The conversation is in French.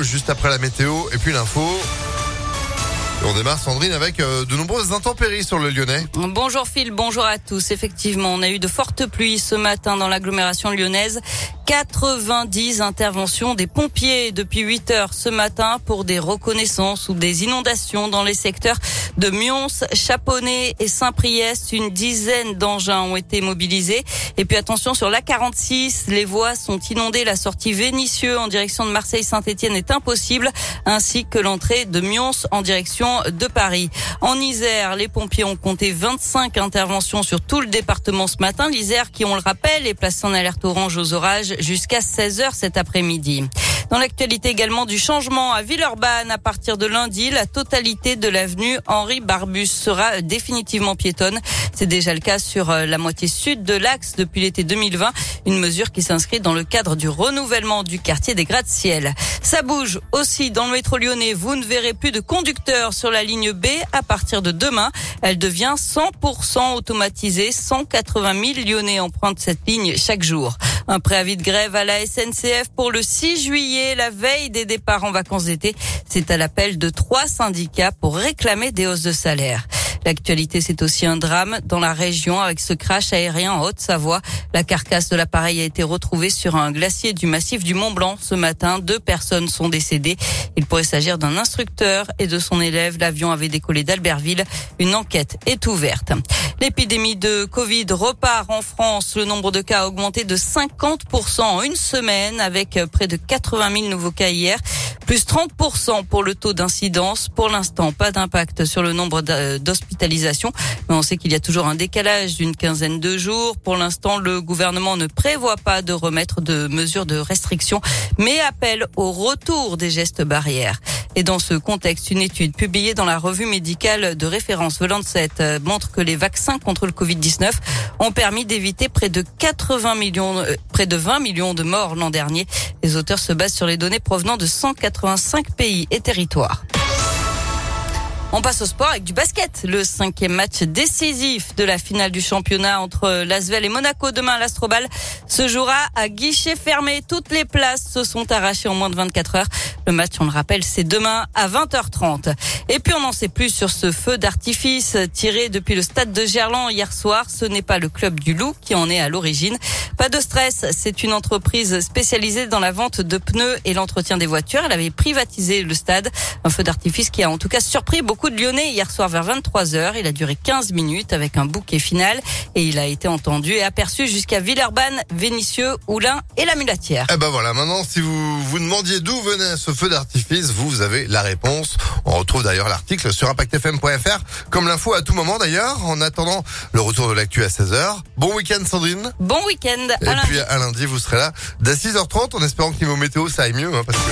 juste après la météo et puis l'info. On démarre Sandrine avec euh, de nombreuses intempéries sur le Lyonnais. Bonjour Phil, bonjour à tous. Effectivement, on a eu de fortes pluies ce matin dans l'agglomération lyonnaise. 90 interventions des pompiers depuis 8 heures ce matin pour des reconnaissances ou des inondations dans les secteurs de Mions, Chaponnet et Saint-Priest. Une dizaine d'engins ont été mobilisés. Et puis attention sur la 46, les voies sont inondées. La sortie Vénitieux en direction de Marseille-Saint-Etienne est impossible, ainsi que l'entrée de Mions en direction de Paris. En Isère, les pompiers ont compté 25 interventions sur tout le département ce matin. L'Isère, qui on le rappelle, est placé en alerte orange aux orages jusqu'à 16 heures cet après-midi. Dans l'actualité également du changement à Villeurbanne, à partir de lundi, la totalité de l'avenue Henri Barbus sera définitivement piétonne. C'est déjà le cas sur euh, la moitié sud de l'axe depuis l'été 2020, une mesure qui s'inscrit dans le cadre du renouvellement du quartier des gratte-ciel. Ça bouge aussi dans le métro lyonnais. Vous ne verrez plus de conducteurs sur la ligne B à partir de demain. Elle devient 100% automatisée. 180 000 lyonnais empruntent cette ligne chaque jour. Un préavis de grève à la SNCF pour le 6 juillet, la veille des départs en vacances d'été. C'est à l'appel de trois syndicats pour réclamer des hausses de salaire. L'actualité, c'est aussi un drame dans la région avec ce crash aérien en Haute-Savoie. La carcasse de l'appareil a été retrouvée sur un glacier du massif du Mont Blanc ce matin. Deux personnes sont décédées. Il pourrait s'agir d'un instructeur et de son élève. L'avion avait décollé d'Albertville. Une enquête est ouverte. L'épidémie de Covid repart en France. Le nombre de cas a augmenté de 50% en une semaine avec près de 80 000 nouveaux cas hier. Plus 30% pour le taux d'incidence. Pour l'instant, pas d'impact sur le nombre d'hospitalisations. Mais on sait qu'il y a toujours un décalage d'une quinzaine de jours. Pour l'instant, le gouvernement ne prévoit pas de remettre de mesures de restriction, mais appelle au retour des gestes barrières. Et dans ce contexte, une étude publiée dans la revue médicale de référence The Lancet euh, montre que les vaccins contre le Covid-19 ont permis d'éviter près de 80 millions, euh, près de 20 millions de morts l'an dernier. Les auteurs se basent sur les données provenant de 185 pays et territoires. On passe au sport avec du basket. Le cinquième match décisif de la finale du championnat entre Lasvel et Monaco demain à l'Astrobal se jouera à guichet fermé. Toutes les places se sont arrachées en moins de 24 heures. Le match, on le rappelle, c'est demain à 20h30. Et puis on n'en sait plus sur ce feu d'artifice tiré depuis le stade de Gerland hier soir. Ce n'est pas le club du Loup qui en est à l'origine. Pas de stress, c'est une entreprise spécialisée dans la vente de pneus et l'entretien des voitures. Elle avait privatisé le stade. Un feu d'artifice qui a en tout cas surpris beaucoup coup de Lyonnais hier soir vers 23h. Il a duré 15 minutes avec un bouquet final et il a été entendu et aperçu jusqu'à Villeurbanne, Vénissieux, Oulin et la Mulatière. Eh ben voilà, maintenant si vous vous demandiez d'où venait ce feu d'artifice, vous avez la réponse. On retrouve d'ailleurs l'article sur impactfm.fr comme l'info à tout moment d'ailleurs. En attendant le retour de l'actu à 16h. Bon week-end Sandrine. Bon week-end. Et puis à lundi vous serez là dès 6h30 en espérant que niveau météo ça aille mieux hein, parce que